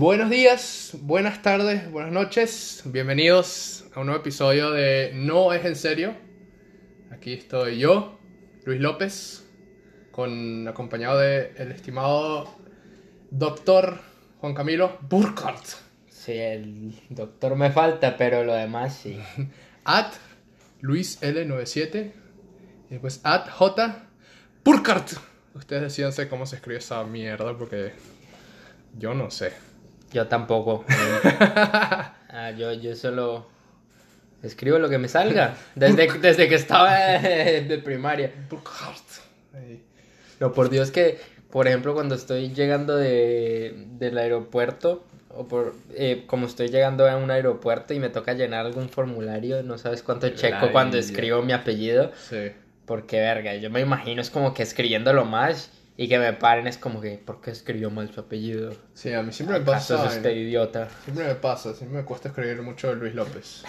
Buenos días, buenas tardes, buenas noches. Bienvenidos a un nuevo episodio de No es en serio. Aquí estoy yo, Luis López, con acompañado de el estimado doctor Juan Camilo Burkhardt. Sí, el doctor me falta, pero lo demás sí. At Luis L97 y después at J Burkhardt. Ustedes decíanse cómo se escribe esa mierda porque yo no sé. Yo tampoco. Ah, yo, yo solo escribo lo que me salga. Desde, desde que estaba de primaria. No, por Dios que, por ejemplo, cuando estoy llegando de, del aeropuerto, o por, eh, como estoy llegando a un aeropuerto y me toca llenar algún formulario, no sabes cuánto checo cuando escribo mi apellido. Sí. Porque, verga, yo me imagino es como que escribiéndolo más y que me paren es como que, ¿por qué escribió mal su apellido? Sí, a mí siempre me ¿Acaso pasa. es este idiota? Siempre me pasa, siempre me cuesta escribir mucho de Luis López.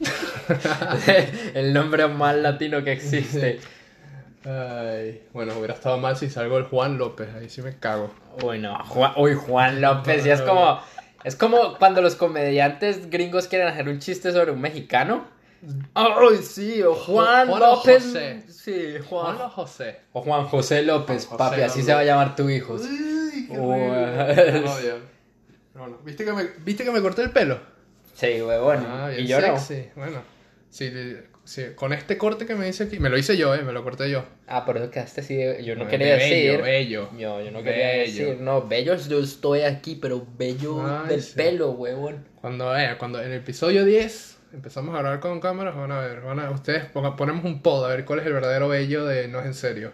el nombre más latino que existe. Ay, bueno, hubiera estado mal si salgo el Juan López, ahí sí me cago. Bueno, Juan, uy, Juan López, y es como, es como cuando los comediantes gringos quieren hacer un chiste sobre un mexicano. Ay, sí, o Juan, Juan López. José. Sí, Juan Juan. o José. O Juan José López, Juan José papi, así López. se va a llamar tu hijo. Uy, qué Uy. horrible. No, Dios. No, no. ¿Viste, que me, ¿Viste que me corté el pelo? Sí, huevón. Ah, bien y yo no. sexy. Bueno, sí, sí, con este corte que me dice aquí, me lo hice yo, eh, me lo corté yo. Ah, por eso quedaste así. Yo no De quería bello, decir. bello. Yo, yo no quería Bello. decir, no, bello yo estoy aquí, pero bello Ay, del sí. pelo, huevón. Cuando, eh, cuando en el episodio 10 empezamos a grabar con cámaras, van a ver, van a, ustedes ponga- ponemos un pod a ver cuál es el verdadero bello de No es en serio.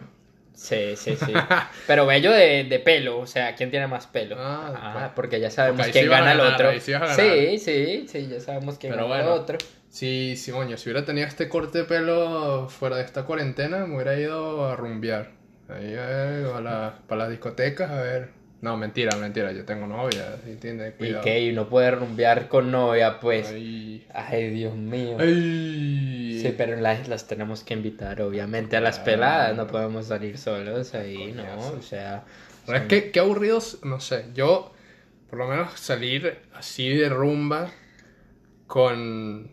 Sí, sí, sí. pero bello de, de pelo, o sea, ¿quién tiene más pelo? Ah, Ah, pues. porque ya sabemos quién sí a gana el ganar, otro. ahí sí a. Sí, sí, sí, ya sabemos quién Pero gana el bueno. otro. Sí, sí, coño, si hubiera tenido este corte de pelo fuera de esta cuarentena, me hubiera ido a rumbear. Ahí eh, a la, para las discotecas, a ver. No, mentira, mentira, yo tengo novia, ¿entiendes? Y Cuidado. que y no puede rumbear con novia, pues. Ay. Ay, Dios mío. Ay. Sí, pero las, las tenemos que invitar, obviamente, a las peladas. No podemos salir solos ahí, ¿no? O sea. Pero es que, qué aburridos, no sé, yo por lo menos salir así de rumba con,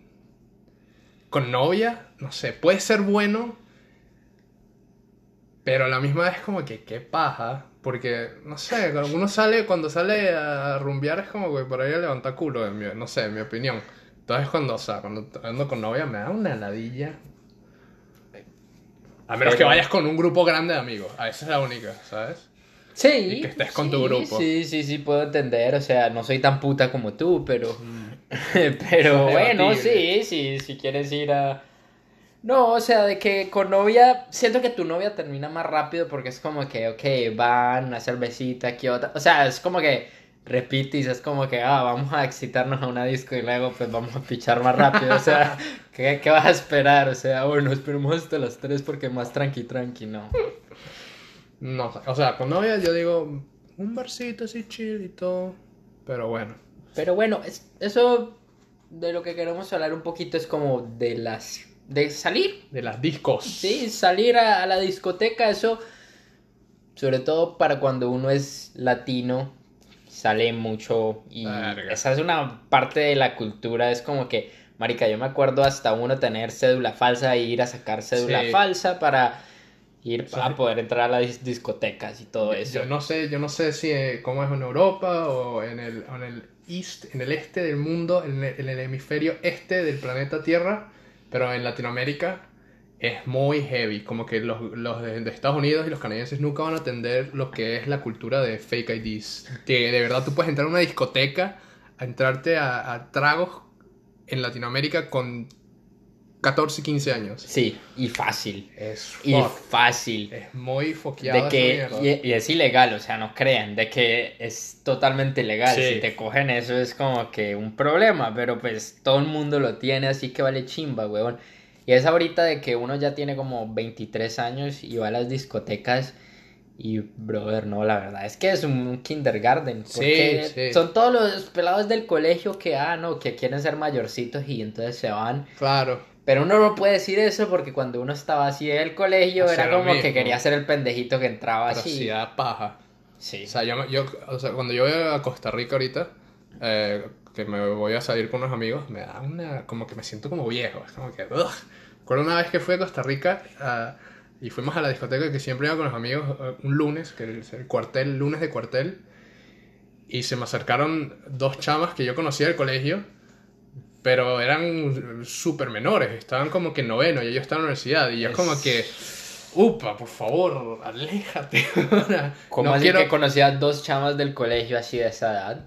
con novia, no sé, puede ser bueno, pero a la misma vez como que qué paja, porque, no sé, cuando uno sale, cuando sale a rumbear es como que por ahí a levantar culo, en mi- no sé, en mi opinión. Entonces cuando, o sea, cuando ando con novia me da una ladilla. A menos que Pero- vayas con un grupo grande de amigos, a esa es la única, ¿sabes? Sí. Y que estés con tu sí, grupo. Sí, sí, sí, puedo entender. O sea, no soy tan puta como tú, pero. Mm. pero bueno, sí, si quieres ir a. No, o sea, de que con novia. Siento que tu novia termina más rápido porque es como que, ok, van, una cervecita, aquí otra. O sea, es como que repites, es como que, ah, vamos a excitarnos a una disco y luego pues vamos a pichar más rápido. O sea, ¿qué, qué vas a esperar? O sea, bueno, esperemos hasta las 3 porque más tranqui, tranqui, no. No, o sea, con novia yo digo un barcito así chill y todo. Pero bueno. Pero bueno, es, eso de lo que queremos hablar un poquito es como de las... de salir. De las discos. Sí, salir a, a la discoteca, eso, sobre todo para cuando uno es latino, sale mucho y esa es una parte de la cultura, es como que, marica, yo me acuerdo hasta uno tener cédula falsa e ir a sacar cédula Sí. falsa para ir a poder entrar a las dis- discotecas y todo eso. Yo no sé, yo no sé si eh, cómo es en Europa o en el, en el east, en el este del mundo, en el, en el hemisferio este del planeta Tierra, pero en Latinoamérica es muy heavy. Como que los, los de, Estados Unidos y los canadienses nunca van a entender lo que es la cultura de fake IDs. Que de verdad tú puedes entrar a una discoteca, a entrarte a, a tragos en Latinoamérica con 14, 15 años. Sí, y fácil. Es Y fácil. Es muy foqueado. De que, y, y es ilegal, o sea, no crean, de que es totalmente ilegal. Sí. Si te cogen eso es como que un problema, pero pues todo el mundo lo tiene, así que vale chimba, weón. Y es ahorita de que uno ya tiene como 23 años y va a las discotecas y, brother, no, la verdad es que es un kindergarten. Porque Sí, sí. son todos los pelados del colegio que, ah, no, que quieren ser mayorcitos y entonces se van. Claro. Pero uno no puede decir eso porque cuando uno estaba así en el colegio era como que quería ser el pendejito que entraba Pero así. sí da paja. Sí. O sea, yo, yo, o sea, cuando yo voy a Costa Rica ahorita, eh, que me voy a salir con unos amigos, me da una, como que me siento como viejo, es como que, ugh. Recuerdo una vez que fui a Costa Rica ah, y fuimos a la discoteca que siempre iba con los amigos eh, un lunes, que es el cuartel, lunes de cuartel, y se me acercaron dos chamas que yo conocía del colegio, pero eran súper menores, estaban como que en noveno y ellos estaban en la universidad, y yo Es- como que, upa, por favor, aléjate. ¿Cómo No así quiero- que conocía dos chamas del colegio así de esa edad?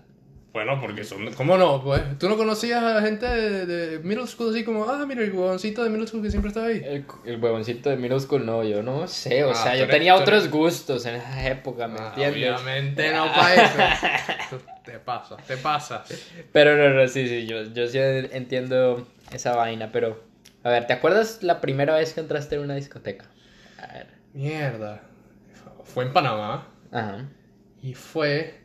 Bueno, porque son... ¿Cómo no? Pues, ¿tú no conocías a gente de, de middle school así como, ah, mira, el huevoncito de middle school que siempre estaba ahí? El, el huevoncito de middle school, no, yo no sé, o Ah, sea, yo eres- tenía eres- otros gustos en esa época, ¿me Ah, entiendes? Obviamente no para eso. Te pasas, te pasas. Pero no, no, sí, sí, yo, yo sí entiendo esa vaina, pero... A ver, ¿te acuerdas la primera vez que entraste en una discoteca? A ver. Mierda. Fue en Panamá Ajá. y fue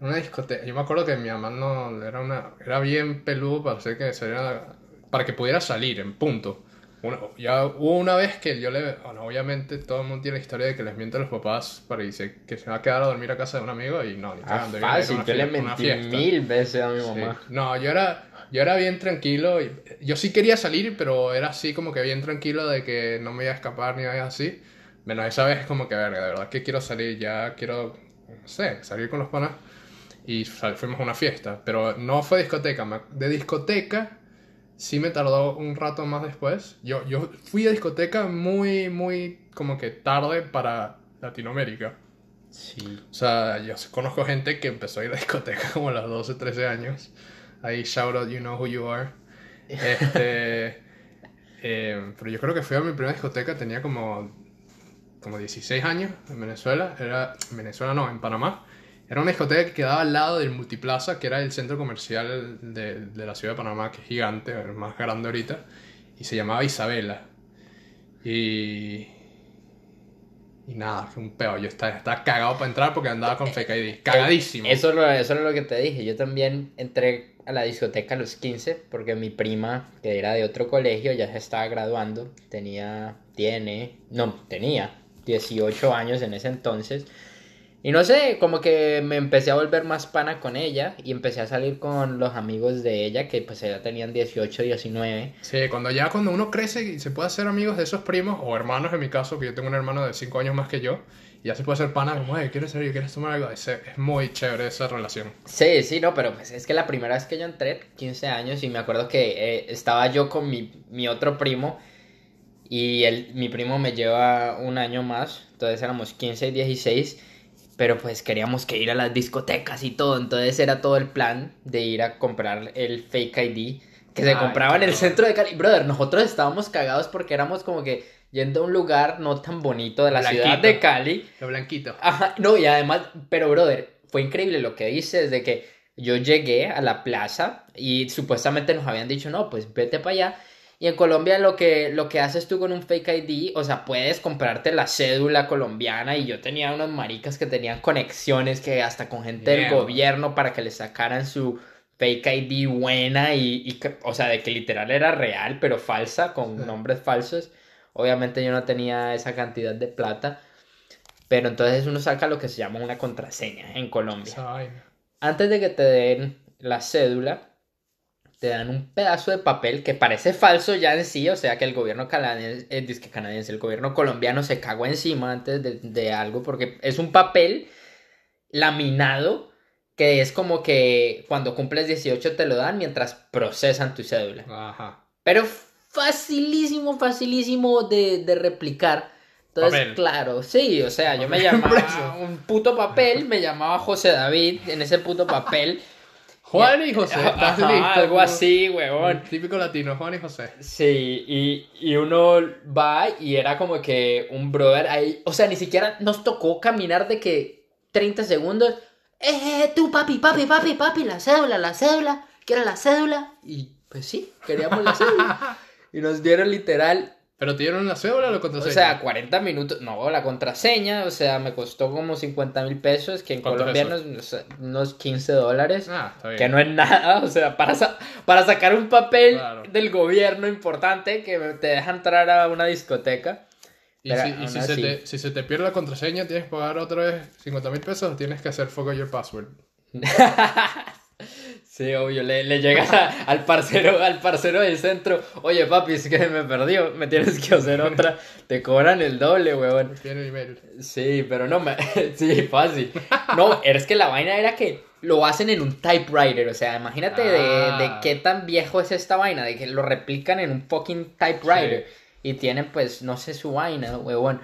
una discoteca. Yo me acuerdo que mi mamá no era una era bien peludo para hacer que saliera para que pudiera salir en punto. Una- ya hubo una vez que yo le, bueno, obviamente todo el mundo tiene la historia de que les miente a los papás para decir que se va a quedar a dormir a casa de un amigo y no, ni Ah, a fácil, yo le mentí mil veces a mi Sí. mamá. No, yo era, yo era bien tranquilo. y- Yo sí quería salir, pero era así como que bien tranquilo de que no me iba a escapar ni nada así. Menos esa vez como que, verga, de verdad que quiero salir, ya quiero, no sé, salir con los panas. Y fuimos a una fiesta, pero no fue discoteca. De discoteca sí me tardó un rato más después. Yo, yo fui a discoteca muy, muy como que tarde para Latinoamérica. Sí. O sea, yo conozco gente que empezó a ir a discoteca como a los 12, 13 años. Ahí, shout out, you know who you are. Este, eh, pero yo creo que fui a mi primera discoteca, tenía como, como 16 años en Venezuela. Era, en Venezuela no, en Panamá. Era una discoteca que quedaba al lado del Multiplaza, que era el centro comercial de, de la ciudad de Panamá, que es gigante, el más grande ahorita. Y se llamaba Isabela. Y... Y nada, fue un peo. Yo estaba, estaba cagado para entrar porque andaba con fake ID. Cagadísimo. Eso, lo- eso es lo que te dije. Yo también entré a la discoteca a los 15 porque mi prima, que era de otro colegio, ya se estaba graduando. Tenía, tiene, no, tenía 18 años en ese entonces. Y no sé, como que me empecé a volver más pana con ella y empecé a salir con los amigos de ella que pues ya tenían 18, 19. Sí, cuando ya cuando uno crece y se puede hacer amigos de esos primos, o hermanos en mi caso, que yo tengo un hermano de 5 años más que yo, y ya se puede hacer pana, como, hey, ¿quieres salir? ¿Quieres tomar algo? Es, es muy chévere esa relación. Sí, sí, no, pero pues es que la primera vez que yo entré, 15 años, y me acuerdo que eh, estaba yo con mi, mi otro primo, y el, mi primo me lleva un año más, entonces éramos 15 y 16, pero pues queríamos que ir a las discotecas y todo, entonces era todo el plan de ir a comprar el fake ID que se Ay, compraba en el centro de Cali. Brother, nosotros estábamos cagados porque éramos como que yendo a un lugar no tan bonito de la ciudad Blanquito. de Cali. Lo blanquito. Ajá, no, y además, pero brother, fue increíble lo que dices de que yo llegué a la plaza y supuestamente nos habían dicho, no, pues vete para allá. Y en Colombia lo que, lo que haces tú con un fake ID, o sea, puedes comprarte la cédula colombiana y yo tenía unos maricas que tenían conexiones que hasta con gente del gobierno para que le sacaran su fake ID buena y, y o sea, de que literal era real, pero falsa, con nombres falsos. Obviamente yo no tenía esa cantidad de plata. Pero entonces uno saca lo que se llama una contraseña en Colombia. Antes de que te den la cédula, te dan un pedazo de papel que parece falso ya en sí, o sea que el gobierno canadiense, eh, canadiense, el gobierno colombiano se cagó encima antes de, de algo porque es un papel laminado que es como que cuando cumples 18 te lo dan mientras procesan tu cédula. Ajá. Pero facilísimo, facilísimo de, de replicar. Entonces, Papel. claro, sí, o sea, yo me llamaba un puto papel, me llamaba José David en ese puto papel. Juan y José, ¿estás Ajá, listo? algo así, huevón. Típico latino, Juan y José. Sí, y, y uno va y era como que un brother ahí, o sea, ni siquiera nos tocó caminar de que 30 segundos. Eh, tú, papi, papi, papi, papi, la cédula, la cédula, ¿quieres la cédula? Y pues sí, queríamos la cédula. y nos dieron literal ¿Pero te dieron la cédula o la O contraseña? sea, 40 minutos, no, la contraseña, o sea, me costó como 50 mil pesos, que en ¿Cuánto es colombianos unos, unos 15 dólares, Ah, está bien. que no es nada, o sea, para, sa- para sacar un papel Claro. del gobierno importante que te deja entrar a una discoteca. Y, Pero si, y aún si, se te, si se te pierde la contraseña, tienes que pagar otra vez 50 mil pesos o tienes que hacer forgot your password. Sí, obvio, le, le llega a- al parcero, al parcero del centro, oye papi, es que me perdió, me tienes que hacer otra, te cobran el doble, huevón. Tiene el email. Sí, pero no me, sí, fácil. No, es que la vaina era que lo hacen en un typewriter, o sea, imagínate de, Ah. de qué tan viejo es esta vaina, de que lo replican en un fucking typewriter y tienen pues, no sé su vaina, huevón.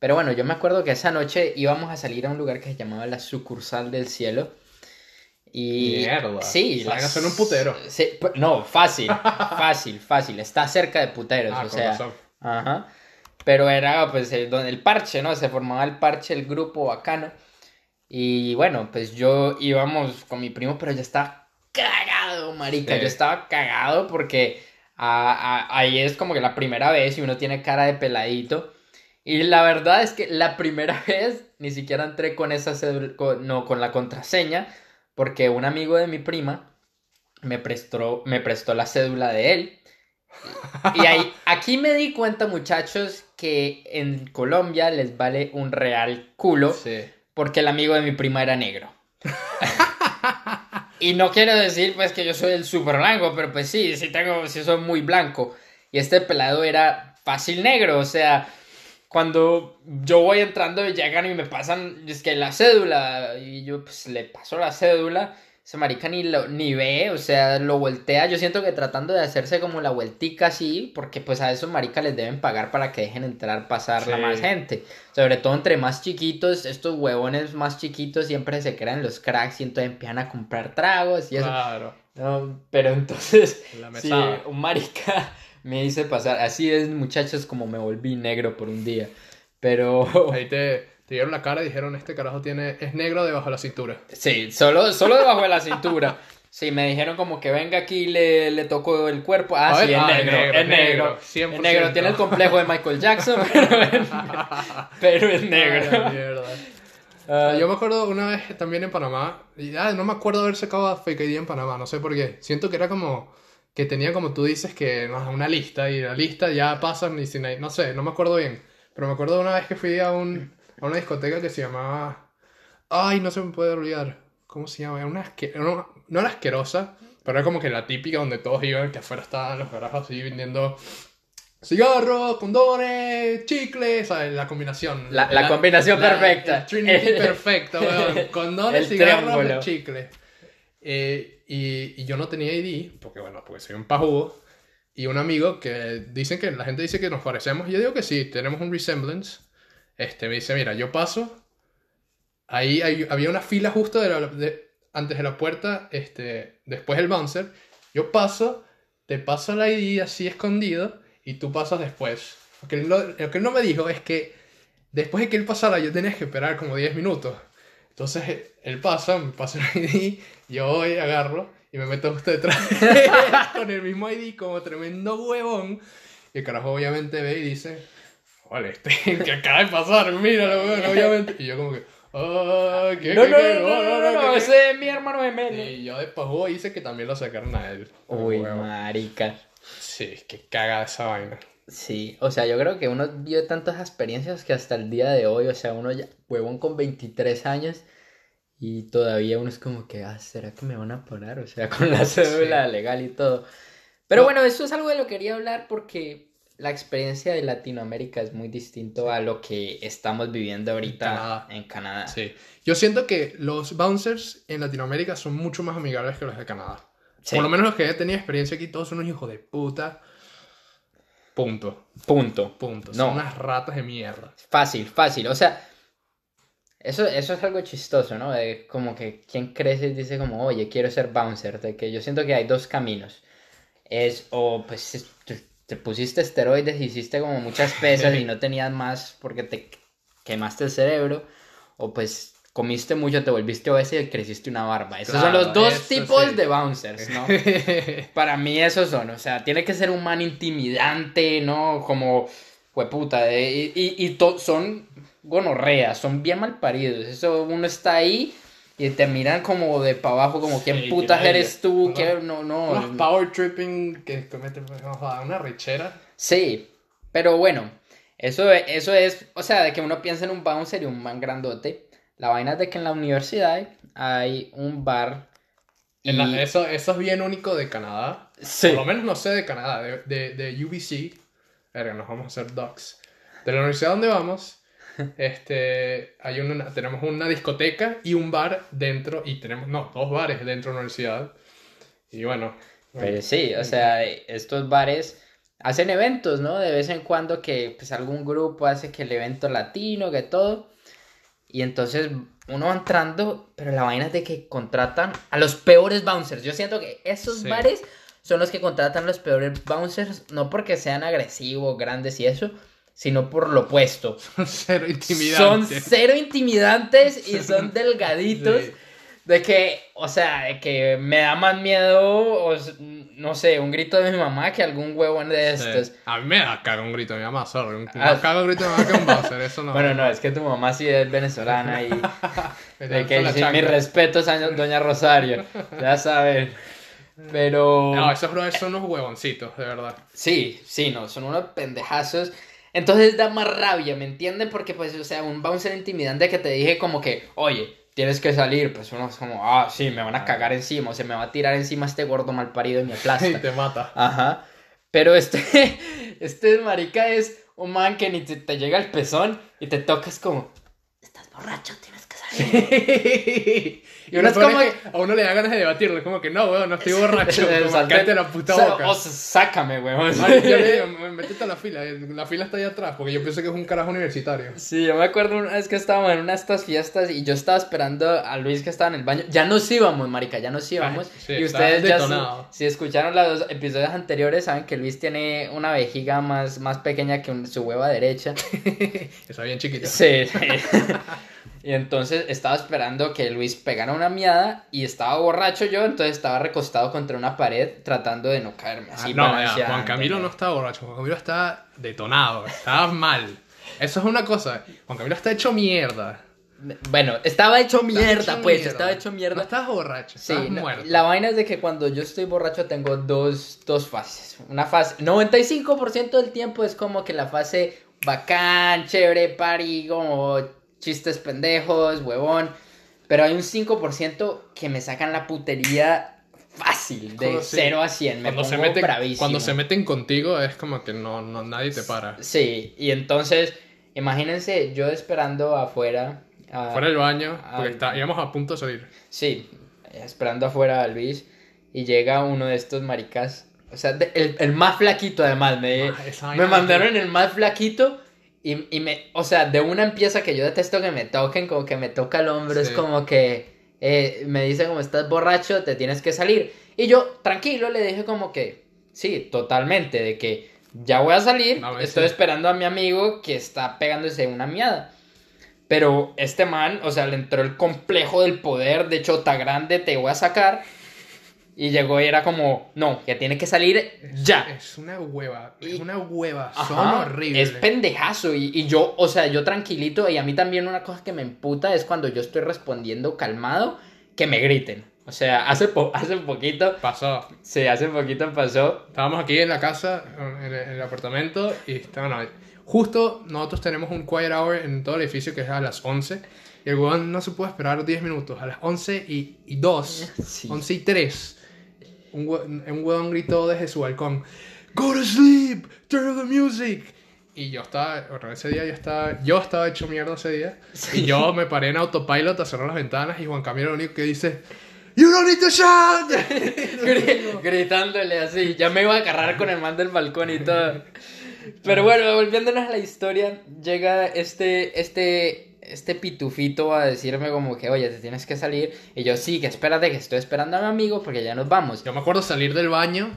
Pero bueno, yo me acuerdo que esa noche íbamos a salir a un lugar que se llamaba la sucursal del cielo. Y Mierda. sí, Esa vaina suena un putero. Sí, p- no, fácil, fácil, fácil. Está cerca de puteros, Ah, o sea. razón. Ajá. Pero era pues el, el parche, ¿no? Se formaba el parche, el grupo bacano. Y bueno, pues yo íbamos con mi primo, pero yo estaba cagado, marica. Sí. Yo estaba cagado porque a- a- ahí es como que la primera vez y uno tiene cara de peladito. Y la verdad es que la primera vez ni siquiera entré con esa cédula, con- no, con la contraseña, porque un amigo de mi prima me prestó, me prestó la cédula de él. Y ahí, aquí me di cuenta, muchachos, que en Colombia les vale un real culo Sí. porque el amigo de mi prima era negro. y no quiero decir pues que yo soy el super blanco, pero pues sí, sí tengo, sí soy muy blanco. Y este pelado era fácil negro, o sea, cuando yo voy entrando y llegan y me pasan, es que la cédula, y yo pues le paso la cédula, ese marica ni, lo, ni ve, o sea, lo voltea, yo siento que tratando de hacerse como la vueltica así, porque pues a esos maricas les deben pagar para que dejen entrar, pasar la más gente, sobre todo entre más chiquitos, estos huevones más chiquitos siempre se crean los cracks y entonces empiezan a comprar tragos y eso, Claro. no, pero entonces... Mesada. un marica me hice pasar. Así es, muchachos, como me volví negro por un día. Pero Ahí te, te dieron la cara y dijeron, este carajo tiene, es negro debajo de la cintura. sí, solo, solo debajo de la cintura. Sí, me dijeron como que venga aquí le, le toco el cuerpo. Ah, A sí, ver, es ah, negro, es negro, es negro. 100%. Es negro, tiene el complejo de Michael Jackson, pero es, pero es Ay, negro. Ah, Yo me acuerdo una vez también en Panamá, y ah, no me acuerdo haber sacado Fake ID en Panamá, no sé por qué. Siento que era como, que tenía como tú dices, que no, una lista, y la lista ya pasan y sin ahí, no sé, no me acuerdo bien. Pero me acuerdo de una vez que fui a, un, a una discoteca que se llamaba, ay, no se me puede olvidar, ¿cómo se llama? Era una asque- no, no era asquerosa, pero era como que la típica donde todos iban, que afuera estaban los garajos así vendiendo cigarros, condones, chicles, ¿sabes? La combinación. La- la combinación perfecta. el Trinity perfecta, weón. Condones, cigarros, chicles. Eh, y, yo no tenía ID, porque bueno, porque soy un pajugo. Y un amigo que dicen que la gente dice que nos parecemos. Y yo digo que sí, tenemos un resemblance. Este me dice, mira, yo paso. Ahí había una fila justo de la- de- antes de la puerta, este, después el bouncer. Yo paso, te paso el ID así escondido y tú pasas después. Lo que, él no, lo que él no me dijo es que después de que él pasara yo tenía que esperar como 10 minutos. Entonces él pasa, me pasa el ID, yo voy, agarro y me meto justo detrás con el mismo ID como tremendo huevón. Y el carajo obviamente ve y dice, vale, este que acaba de pasar, míralo, weón, obviamente. Y yo como que, ah, ¿qué, no, qué, no, qué? no, no, no, no, no, ¿qué, qué?". ese es mi hermano gemelo. Y yo después hice que también lo sacaron a él. Uy, Huevo. marica. Sí, que caga esa vaina. Sí, o sea, yo creo que uno vio tantas experiencias que hasta el día de hoy, o sea, uno ya, huevón con 23 años y todavía uno es como que, ah, ¿será que me van a parar? O sea, con la cédula legal y todo. Pero No. bueno, eso es algo de lo que quería hablar porque la experiencia de Latinoamérica es muy distinto a lo que estamos viviendo ahorita Canadá. en Canadá. Sí. Yo siento que los bouncers en Latinoamérica son mucho más amigables que los de Canadá. Sí, Por lo menos los que he tenido experiencia aquí, todos son unos hijos de puta. Punto. punto. Punto. No. Son unas ratas de mierda. Fácil, fácil. O sea, eso, eso es algo chistoso, ¿no? De como que quien crece y dice como, oye, quiero ser bouncer. De que yo siento que hay dos caminos. Es o pues es- te, te pusiste esteroides, hiciste como muchas pesas y no tenías más porque te quemaste el cerebro. O pues comiste mucho, te volviste obeso y creciste una barba. Esos son los dos tipos sí. de bouncers, ¿no? Para mí esos son, o sea, tiene que ser un man intimidante, ¿no? Como, hueputa, de- y, y, y to- son gonorreas, son bien mal paridos. Eso uno está ahí y te miran como de para abajo, como, ¿quién Sí, putas eres tú? ¿Qué? No, no. Unos power tripping que cometen joda, una rechera. Sí, pero bueno, Eso, eso es, o sea, de que uno piensa en un bouncer y un man grandote. La vaina es de que en la universidad hay un bar. Y... En la- eso, eso es bien único de Canadá. Sí. Por lo menos no sé de Canadá, de, de, de UBC. Verga, nos vamos a hacer docs. De la universidad donde vamos, este, hay una, tenemos una discoteca y un bar dentro, y tenemos, no, dos bares dentro de la universidad. Y bueno, Pero sí, o sea, estos bares hacen eventos, ¿no? De vez en cuando que pues algún grupo hace que el evento latino, que todo. Y entonces uno va entrando, pero la vaina es de que contratan a los peores bouncers. Yo siento que esos Sí. bares son los que contratan los peores bouncers, no porque sean agresivos, grandes y eso, sino por lo opuesto. son cero Son intimidantes. cero intimidantes y son delgaditos. Sí. De que, o sea, de que me da más miedo, o, no sé, un grito de mi mamá que algún huevón de estos. Sí. A mí me da cago un grito de mi mamá, sorry. Un, Ah. me cago un grito de mi mamá que un Bowser, eso no. Bueno, no, es que tu mamá sí es venezolana y de que sí, mis respetos a Doña Rosario, ya saben. Pero No, esos brothers son unos huevoncitos, de verdad. sí, sí, no, son unos pendejazos. Entonces da más rabia, ¿me entienden? Porque pues, o sea, un bouncer intimidante que te dije como que, oye, tienes que salir, pues uno es como, ah, sí, me van a cagar encima, o se me va a tirar encima este gordo mal parido y me Y aplasta. te mata. Ajá. Pero este, este marica es un man que ni te, te llega al pezón y te tocas como, estás borracho, tienes salir. y uno uno es como que a uno le da ganas de debatirle, como que no, weón, no estoy borracho. cállate la puta boca. O sácame, weón. Ay, yo le digo, métete a la fila, la fila está ahí atrás, porque yo pienso que es un carajo universitario. Sí, yo me acuerdo una vez que estábamos en una de estas fiestas y yo estaba esperando a Luis que estaba en el baño. Ya nos íbamos, marica, ya nos íbamos. Ay, sí, y ustedes ya, detonado. si escucharon los episodios anteriores, saben que Luis tiene una vejiga más, más pequeña que un- su hueva derecha. Está bien chiquito. Sí, sí. Y entonces estaba esperando que Luis pegara una miada y estaba borracho yo, entonces estaba recostado contra una pared tratando de no caerme Ah, así. no, ya, Juan Camilo no está borracho, Juan Camilo está detonado, está mal. Eso es una cosa, Juan Camilo está hecho mierda. Bueno, estaba hecho mierda, hecho pues, mierda. estaba hecho No mierda. estás borracho, Sí, estás no, muerto. la vaina es de que cuando yo estoy borracho tengo dos, dos fases. Una fase, 95% del tiempo es como que la fase bacán, chévere, party, como chistes pendejos, huevón. Pero hay un 5% que me sacan la putería fácil, de Cuando sí. 0 a 100. Me Cuando pongo se, meten, bravísimo. cuando se meten contigo es como que no, no nadie te para. Sí, y entonces, imagínense yo esperando afuera. a- Fuera del baño, porque Ay. está, íbamos a punto de salir. Sí, esperando afuera a Luis y llega uno de estos maricas, o sea, de- el, el más flaquito además, me, Ah, me mandaron el más flaquito y, y me, o sea, de una empieza que yo detesto que me toquen, como que me toca el hombro, es como que eh, me dice como estás borracho, te tienes que salir. Y yo, tranquilo, le dije como que, sí, totalmente, de que ya voy a salir, estoy esperando a mi amigo que está pegándose una miada. Pero este man, o sea, le entró el complejo del poder de chota grande, te voy a sacar. Y llegó y era como, no, que tiene que salir ya. Es una hueva, es Y- una hueva, son Ajá, horribles. Es pendejazo. Y, y yo, o sea, yo tranquilito. Y a mí también una cosa que me emputa es cuando yo estoy respondiendo calmado, que me griten. O sea, hace, po- hace poquito, Pasó. sí, hace poquito pasó. Estábamos aquí en la casa, en el, en el apartamento, y estaban Justo nosotros tenemos un quiet hour en todo el edificio que es a las 11. Y el huevón no se puede esperar 10 minutos. A las 11 y, y 2, Sí. 11 y 3, un, un huevón gritó desde su balcón: Go to sleep, turn off the music. Y yo estaba, bueno, ese día yo estaba, yo estaba hecho mierda ese día. Y yo me paré en autopilot a cerrar las ventanas y Juan Camilo lo único que dice, You don't need to shout. Gri- gritándole así. Ya me iba a agarrar con el man del balcón y todo. Pero bueno, volviéndonos a la historia, llega este, este, este pitufito a decirme como que, oye, te tienes que salir. Y yo, sí, que espérate, que estoy esperando a mi amigo porque ya nos vamos. Yo me acuerdo salir del baño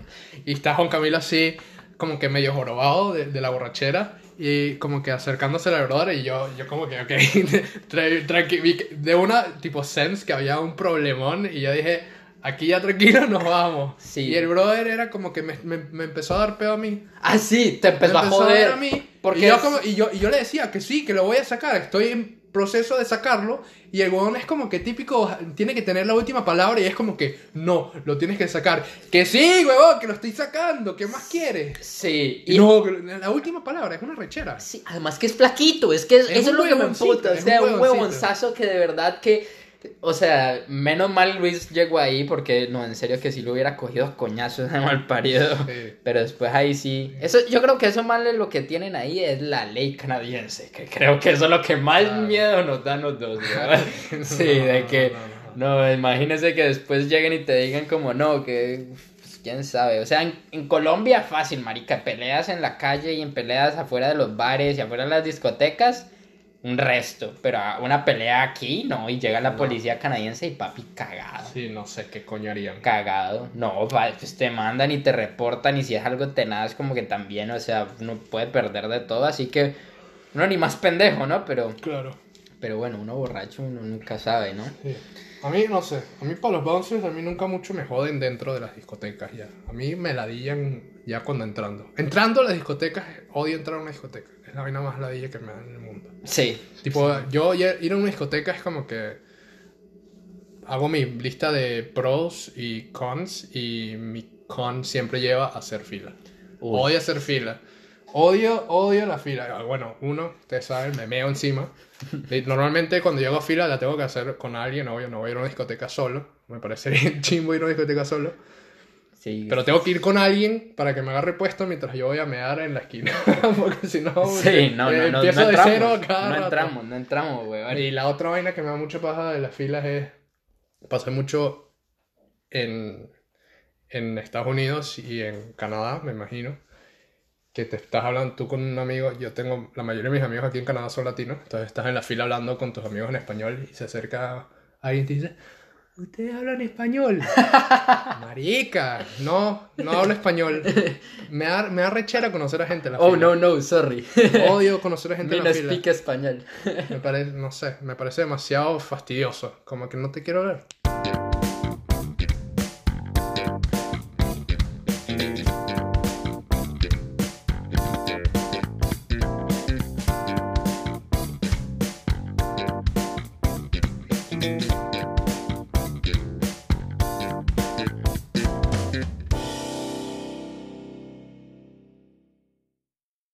y está Juan Camilo así, como que medio jorobado de, de la borrachera y como que acercándose a la brother y yo, yo como que, ok, tra- tranqui- de una tipo sense que había un problemón y yo dije, aquí ya tranquilo nos vamos. Sí. Y el brother era como que me, me, me empezó a dar pedo a mí. Ah, sí, te empezó, me a joder. a mí. Porque y, yo como- y, yo, y yo le decía que sí, que lo voy a sacar, estoy proceso de sacarlo y el huevón es como que típico, tiene que tener la última palabra y es como que, no, lo tienes que sacar. Que sí, huevón, que lo estoy sacando, ¿qué más quieres? Sí, Y no, la última palabra es una rechera. Sí, además que es flaquito, es que es- Es eso es lo que me emputa, o es sea, un huevonzazo que de verdad que, o sea, menos mal Luis llegó ahí porque, no, en serio que si lo hubiera cogido coñazos de mal parido, Sí. pero después ahí sí, eso, yo creo que eso más lo que tienen ahí es la ley canadiense, que creo que eso es lo que más Claro. miedo nos da a los dos, ¿verdad? sí, de que, no, imagínense que después lleguen y te digan como, no, que... pues, quién sabe, o sea, en, en Colombia fácil, marica, peleas en la calle y en peleas afuera de los bares y afuera de las discotecas, un resto, pero a una pelea aquí, no, y llega la No. policía canadiense y papi cagado. Sí, no sé qué coño harían. Cagado, no, pa- pues te mandan y te reportan y si es algo tenaz como que también, o sea, uno puede perder de todo, así que uno ni más pendejo, ¿no? Pero, Claro. pero bueno, uno borracho uno nunca sabe, ¿no? Sí. A mí, no sé, a mí para los bouncers, a mí nunca mucho me joden dentro de las discotecas ya. A mí me ladillan ya cuando entrando. Entrando a las discotecas, odio entrar a una discoteca. Es la vaina más ladilla que me da en el mundo. Sí, Tipo, yo ya- ir a una discoteca es como que hago mi lista de pros y cons y mi con siempre lleva a hacer fila. Uy. Odio hacer fila. Odio, odio la fila. Ah, Bueno, uno, ustedes saben, me meo encima. Normalmente cuando llego a fila la tengo que hacer con alguien, obvio, no voy a ir a una discoteca solo. Me parecería chimbo ir a una discoteca solo. Sí. Pero tengo que ir con alguien para que me agarre puesto mientras yo voy a mear en la esquina. Porque si no, Sí, no, no, eh, no, empiezo no de entramos, cero cada no rato. entramos, no entramos, güey. Y la otra vaina que me da mucha paja de las filas es. Pasé mucho en, en Estados Unidos y en Canadá, me imagino. Que te estás hablando tú con un amigo. Yo tengo. La mayoría de mis amigos aquí en Canadá son latinos. Entonces estás en la fila hablando con tus amigos en español y se acerca alguien y te dice. ¿Ustedes hablan español? Marica, no, no hablo español. Me da, me da rechera conocer a gente en la Oh, fila. no, no, sorry. Odio conocer a gente Me en no la fila. speak español. Me parece, no sé, me parece demasiado fastidioso. Como que no te quiero ver.